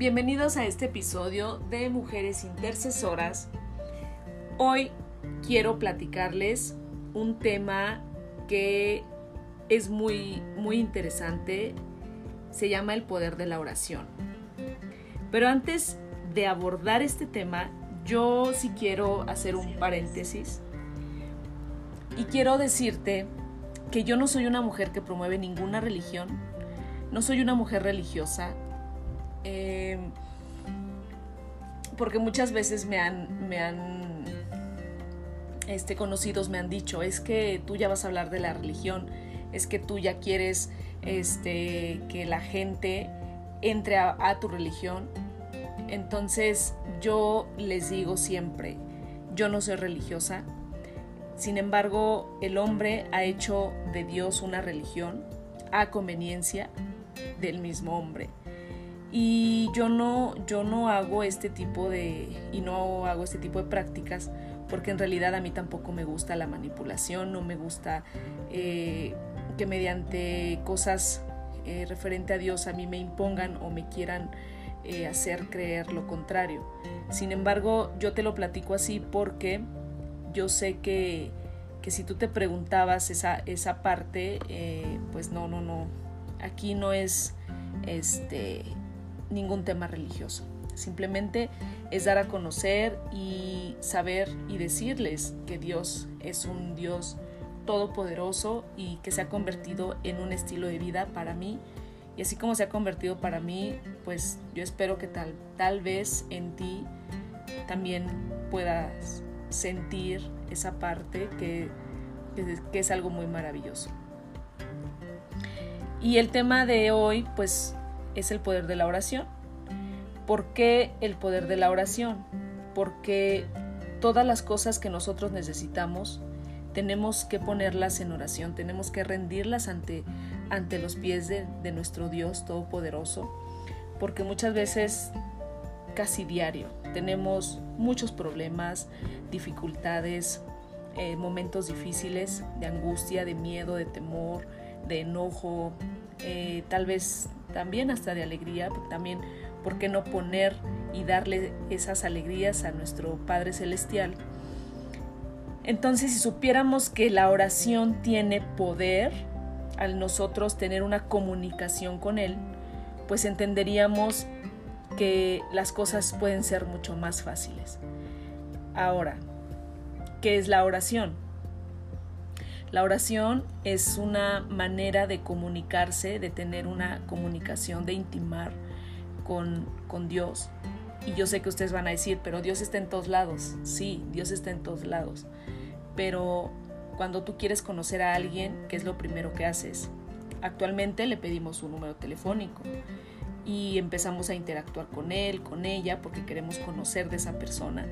Bienvenidos a este episodio de Mujeres Intercesoras. Hoy quiero platicarles un tema que es muy muy interesante. Se llama el poder de la oración. Pero antes de abordar este tema, yo sí quiero hacer un paréntesis y quiero decirte que yo no soy una mujer que promueve ninguna religión, no soy una mujer religiosa, eh, porque muchas veces me han, me han este, conocidos me han dicho, es que tú ya vas a hablar de la religión, es que tú ya quieres este, que la gente entre a tu religión. Entonces yo les digo siempre, yo no soy religiosa, sin embargo el hombre ha hecho de Dios una religión a conveniencia del mismo hombre y yo no yo no hago este tipo de y no hago este tipo de prácticas porque en realidad a mí tampoco me gusta la manipulación no me gusta eh, que mediante cosas eh, referente a Dios a mí me impongan o me quieran eh, hacer creer lo contrario. Sin embargo yo te lo platico así porque yo sé que, que si tú te preguntabas esa, esa parte pues no no no. Aquí no es este ningún tema religioso. Simplemente es dar a conocer y saber y decirles que Dios es un Dios todopoderoso y que se ha convertido en un estilo de vida para mí. Y así como se ha convertido para mí, pues yo espero que tal, tal vez en ti también puedas sentir esa parte que, que es algo muy maravilloso. Y el tema de hoy, pues es el poder de la oración. ¿Por qué el poder de la oración? Porque todas las cosas que nosotros necesitamos tenemos que ponerlas en oración, tenemos que rendirlas ante, ante los pies de, de nuestro Dios Todopoderoso, porque muchas veces, casi diario, tenemos muchos problemas, dificultades, eh, momentos difíciles de angustia, de miedo, de temor, de enojo, eh, tal vez también hasta de alegría, también, ¿por qué no poner y darle esas alegrías a nuestro Padre Celestial? Entonces, si supiéramos que la oración tiene poder, al nosotros tener una comunicación con Él, pues entenderíamos que las cosas pueden ser mucho más fáciles. Ahora, ¿qué es la oración? La oración es una manera de comunicarse, de tener una comunicación, de intimar con, con Dios. Y yo sé que ustedes van a decir, pero Dios está en todos lados. Sí, Dios está en todos lados. Pero cuando tú quieres conocer a alguien, ¿qué es lo primero que haces? Actualmente le pedimos un número telefónico y empezamos a interactuar con él, con ella, porque queremos conocer de esa persona.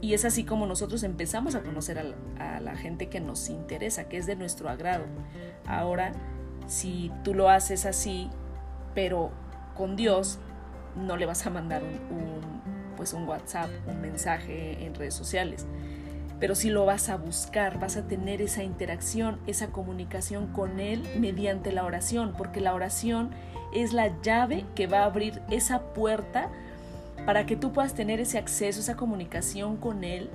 Y es así como nosotros empezamos a conocer a la, gente que nos interesa, que es de nuestro agrado. Ahora, si tú lo haces así, pero con Dios, no le vas a mandar un, pues un WhatsApp, un mensaje en redes sociales. Pero si lo vas a buscar, vas a tener esa interacción, esa comunicación con Él mediante la oración, porque la oración es la llave que va a abrir esa puerta para que tú puedas tener ese acceso, esa comunicación con Él.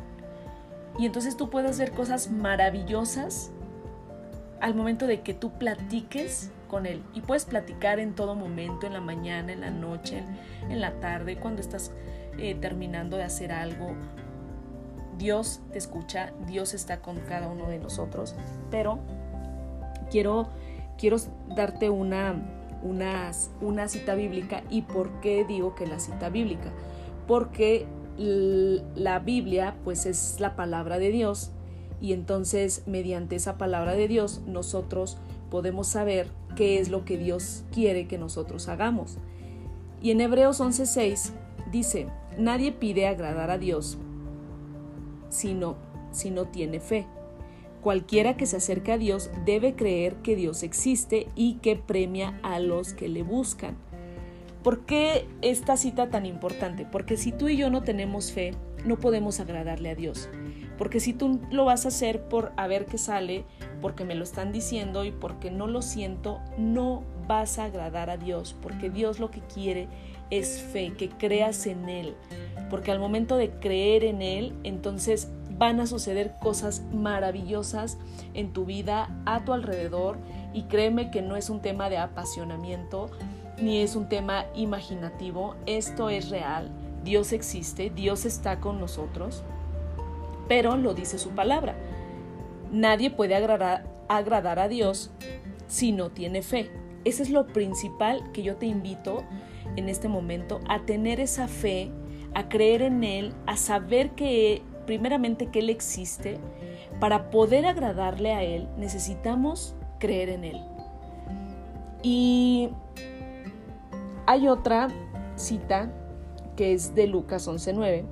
Y entonces tú puedas ver cosas maravillosas al momento de que tú platiques con Él. Y puedes platicar en todo momento, en la mañana, en la noche, en, la tarde, cuando estás eh, terminando de hacer algo. Dios te escucha, Dios está con cada uno de nosotros. Pero quiero, quiero darte una, una, cita bíblica. ¿Y por qué digo que la cita bíblica? Porque la Biblia pues es la palabra de Dios y entonces mediante esa palabra de Dios nosotros podemos saber qué es lo que Dios quiere que nosotros hagamos. Y en Hebreos 11:6 dice, nadie pide agradar a Dios sino si no tiene fe. Cualquiera que se acerque a Dios debe creer que Dios existe y que premia a los que le buscan. ¿Por qué esta cita tan importante? Porque si tú y yo no tenemos fe, no podemos agradarle a Dios. Porque si tú lo vas a hacer por a ver qué sale, porque me lo están diciendo y porque no lo siento, no vas a agradar a Dios, porque Dios lo que quiere es fe, que creas en Él, porque al momento de creer en Él, entonces van a suceder cosas maravillosas en tu vida, a tu alrededor, y créeme que no es un tema de apasionamiento, ni es un tema imaginativo, esto es real, Dios existe, Dios está con nosotros, pero lo dice su palabra. Nadie puede agradar, agradar a Dios si no tiene fe. Ese es lo principal que yo te invito en este momento a tener esa fe, a creer en Él, a saber que primeramente que Él existe. Para poder agradarle a Él necesitamos creer en Él. Y hay otra cita que es de Lucas 11.9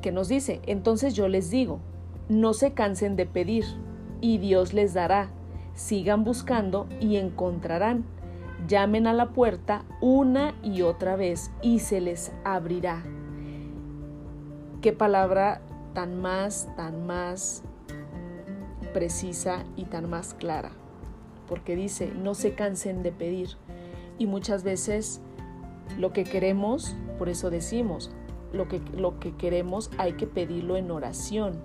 que nos dice, entonces yo les digo, no se cansen de pedir y Dios les dará, sigan buscando y encontrarán, llamen a la puerta una y otra vez y se les abrirá. Qué palabra tan más, tan más precisa y tan más clara, porque dice, no se cansen de pedir. Y muchas veces lo que queremos, por eso decimos, lo que, lo que queremos hay que pedirlo en oración.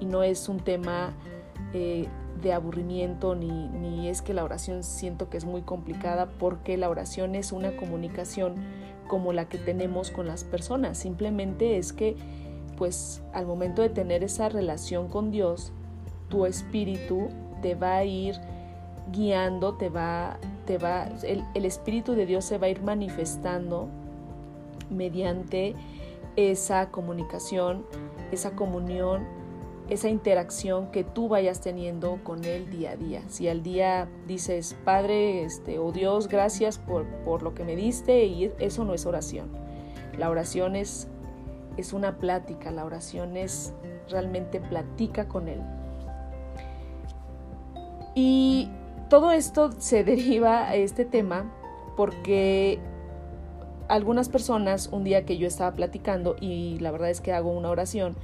Y no es un tema eh, de aburrimiento ni, ni es que la oración siento que es muy complicada porque la oración es una comunicación como la que tenemos con las personas. Simplemente es que pues al momento de tener esa relación con Dios, tu espíritu te va a ir guiando, te va, te va, el, el Espíritu de Dios se va a ir manifestando mediante esa comunicación, esa comunión, esa interacción que tú vayas teniendo con Él día a día. Si al día dices, Padre este, o Dios, gracias por, por lo que me diste, y eso no es oración. La oración es, es una plática, la oración es realmente platica con Él. Y todo esto se deriva a este tema porque algunas personas, un día que yo estaba platicando y la verdad es que hago una oración,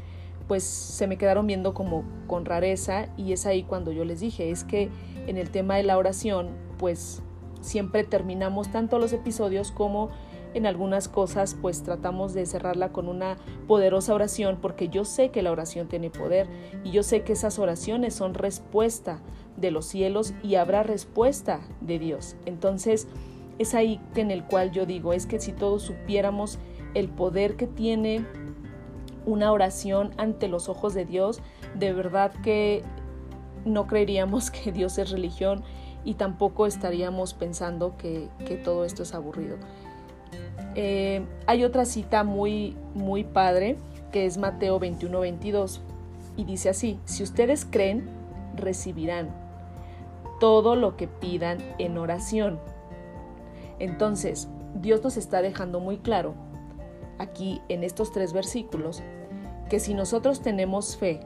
pues se me quedaron viendo como con rareza y es ahí cuando yo les dije, es que en el tema de la oración, pues siempre terminamos tanto los episodios como en algunas cosas pues tratamos de cerrarla con una poderosa oración porque yo sé que la oración tiene poder y yo sé que esas oraciones son respuesta de los cielos y habrá respuesta de Dios. Entonces es ahí en el cual yo digo, es que si todos supiéramos el poder que tiene una oración ante los ojos de Dios, de verdad que no creeríamos que Dios es religión y tampoco estaríamos pensando que, que todo esto es aburrido. Eh, hay otra cita muy, muy padre que es Mateo 21, 22 y dice así, si ustedes creen, recibirán todo lo que pidan en oración. Entonces, Dios nos está dejando muy claro aquí en estos tres versículos que si nosotros tenemos fe,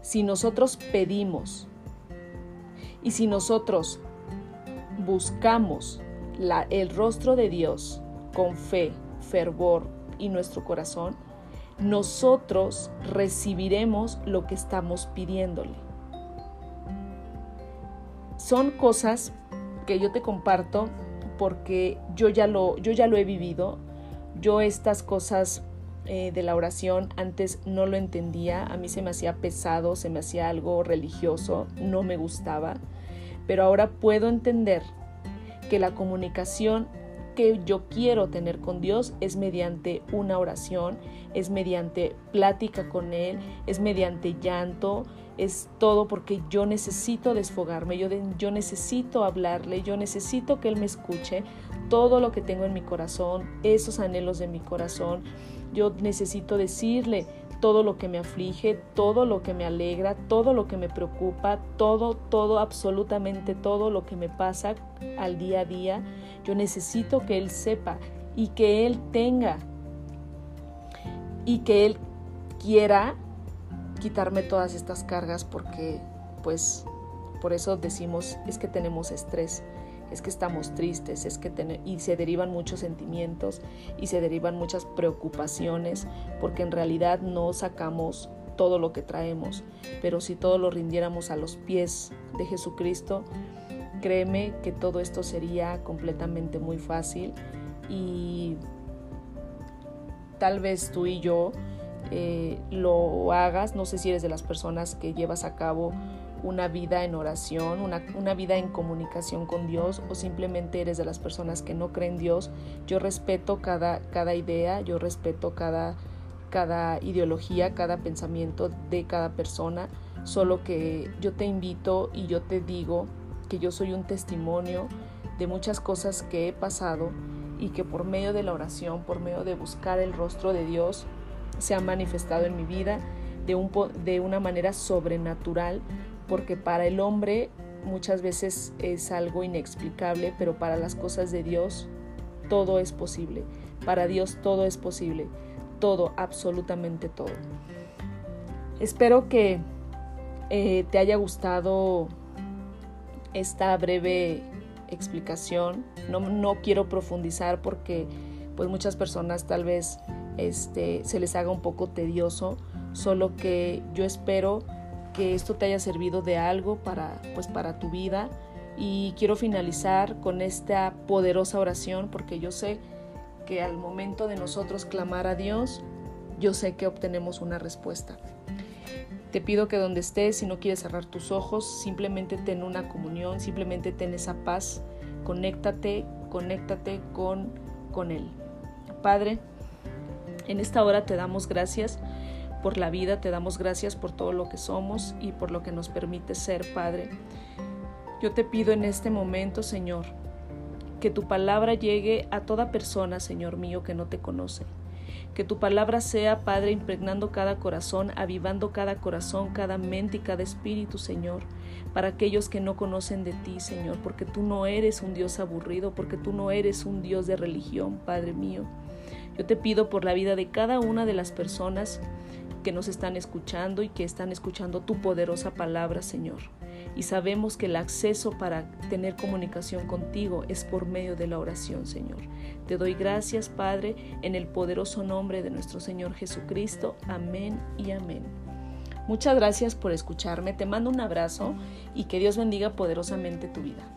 si nosotros pedimos y si nosotros buscamos el rostro de Dios con fe, fervor y nuestro corazón, nosotros recibiremos lo que estamos pidiéndole. Son cosas que yo te comparto porque yo ya lo, yo ya lo he vivido. Yo estas cosas eh, de la oración antes no lo entendía, a mí se me hacía pesado, se me hacía algo religioso, no me gustaba, pero ahora puedo entender que la comunicación que yo quiero tener con Dios es mediante una oración, es mediante plática con Él, es mediante llanto, es todo porque yo necesito desfogarme, yo, yo necesito hablarle, yo necesito que Él me escuche todo lo que tengo en mi corazón, esos anhelos de mi corazón. Yo necesito decirle todo lo que me aflige, todo lo que me alegra, todo lo que me preocupa, todo, todo, absolutamente todo lo que me pasa al día a día. Yo necesito que Él sepa y que Él tenga y que Él quiera quitarme todas estas cargas porque pues por eso decimos es que tenemos estrés, es que estamos tristes, es que y se derivan muchos sentimientos y se derivan muchas preocupaciones porque en realidad no sacamos todo lo que traemos, pero si todo lo rindiéramos a los pies de Jesucristo, créeme que todo esto sería completamente muy fácil. Y tal vez tú y yo eh, lo hagas, no sé si eres de las personas que llevas a cabo una vida en oración, una, una, vida en comunicación con Dios o simplemente eres de las personas que no creen Dios. Yo respeto cada, cada idea, yo respeto cada, cada ideología, cada pensamiento de cada persona, solo que yo te invito y yo te digo que yo soy un testimonio de muchas cosas que he pasado y que por medio de la oración, por medio de buscar el rostro de Dios, se ha manifestado en mi vida de, un, de una manera sobrenatural, porque para el hombre muchas veces es algo inexplicable, pero para las cosas de Dios todo es posible. Para Dios todo es posible. Todo, absolutamente todo. Espero que eh, te haya gustado esta breve explicación. No, no quiero profundizar porque pues muchas personas tal vez este, se les haga un poco tedioso, solo que yo espero que esto te haya servido de algo para, pues, para tu vida y quiero finalizar con esta poderosa oración porque yo sé que al momento de nosotros clamar a Dios, yo sé que obtenemos una respuesta. Te pido que donde estés, si no quieres cerrar tus ojos, simplemente ten una comunión, simplemente ten esa paz, conéctate, conéctate con, con Él. Padre, en esta hora te damos gracias por la vida, te damos gracias por todo lo que somos y por lo que nos permite ser, Padre. Yo te pido en este momento, Señor, que tu palabra llegue a toda persona, Señor mío, que no te conoce. Que tu palabra sea, Padre, impregnando cada corazón, avivando cada corazón, cada mente y cada espíritu, Señor, para aquellos que no conocen de ti, Señor, porque tú no eres un Dios aburrido, porque tú no eres un Dios de religión, Padre mío. Yo te pido por la vida de cada una de las personas que nos están escuchando y que están escuchando tu poderosa palabra, Señor. Y sabemos que el acceso para tener comunicación contigo es por medio de la oración, Señor. Te doy gracias, Padre, en el poderoso nombre de nuestro Señor Jesucristo. Amén y amén. Muchas gracias por escucharme, te mando un abrazo y que Dios bendiga poderosamente tu vida.